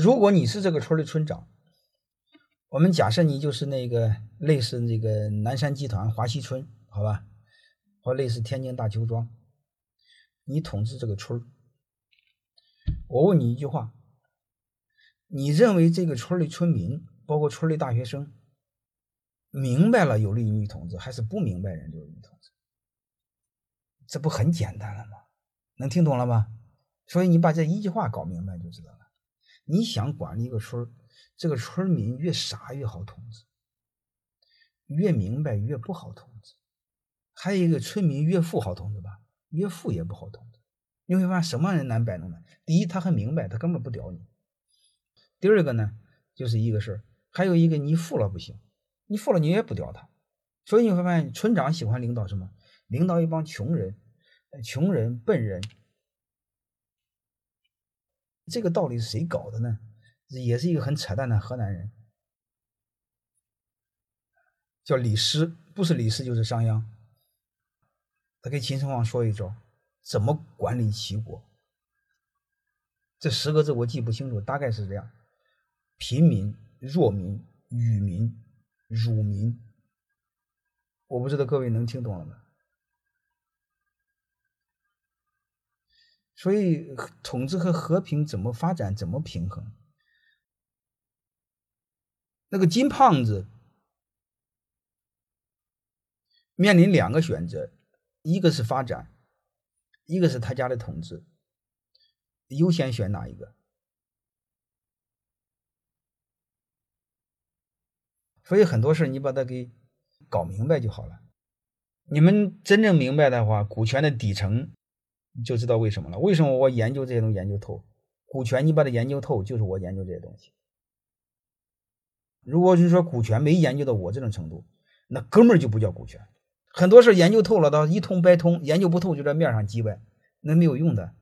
如果你是这个村的村长，我们假设你就是那个类似那个南山集团华西村，好吧，或类似天津大邱庄，你统治这个村我问你一句话：你认为这个村的村民，包括村里大学生，明白了有利于你统治，还是不明白人就有利于统治？这不很简单了吗？能听懂了吗？所以你把这一句话搞明白就知道了。你想管理一个村这个村民越傻越好统治，越明白越不好统治。还有一个村民越富好统治吧，越富也不好统治。你会发现什么人难摆弄呢？第一，他很明白，他根本不屌你；第二个呢，就是一个事儿，还有一个你富了不行，你富了你也不屌他。所以你会发现，村长喜欢领导什么？领导一帮穷人，穷人笨人。这个道理是谁搞的呢？也是一个很扯淡的河南人，叫李斯，不是李斯就是商鞅。他给秦始皇说一招，怎么管理齐国？这十个字我记不清楚，大概是这样：贫民、弱民、愚民、辱民。我不知道各位能听懂了吗？所以，统治和和平怎么发展，怎么平衡？那个金胖子面临两个选择，一个是发展，一个是他家的统治，优先选哪一个？所以很多事你把它给搞明白就好了。你们真正明白的话，股权的底层。就知道为什么了。为什么我研究这些东西研究透？股权你把它研究透，就是我研究这些东西。如果是说股权没研究到我这种程度，那根本就不叫股权。很多事研究透了，到一通百通；研究不透就在面上叽歪，那没有用的。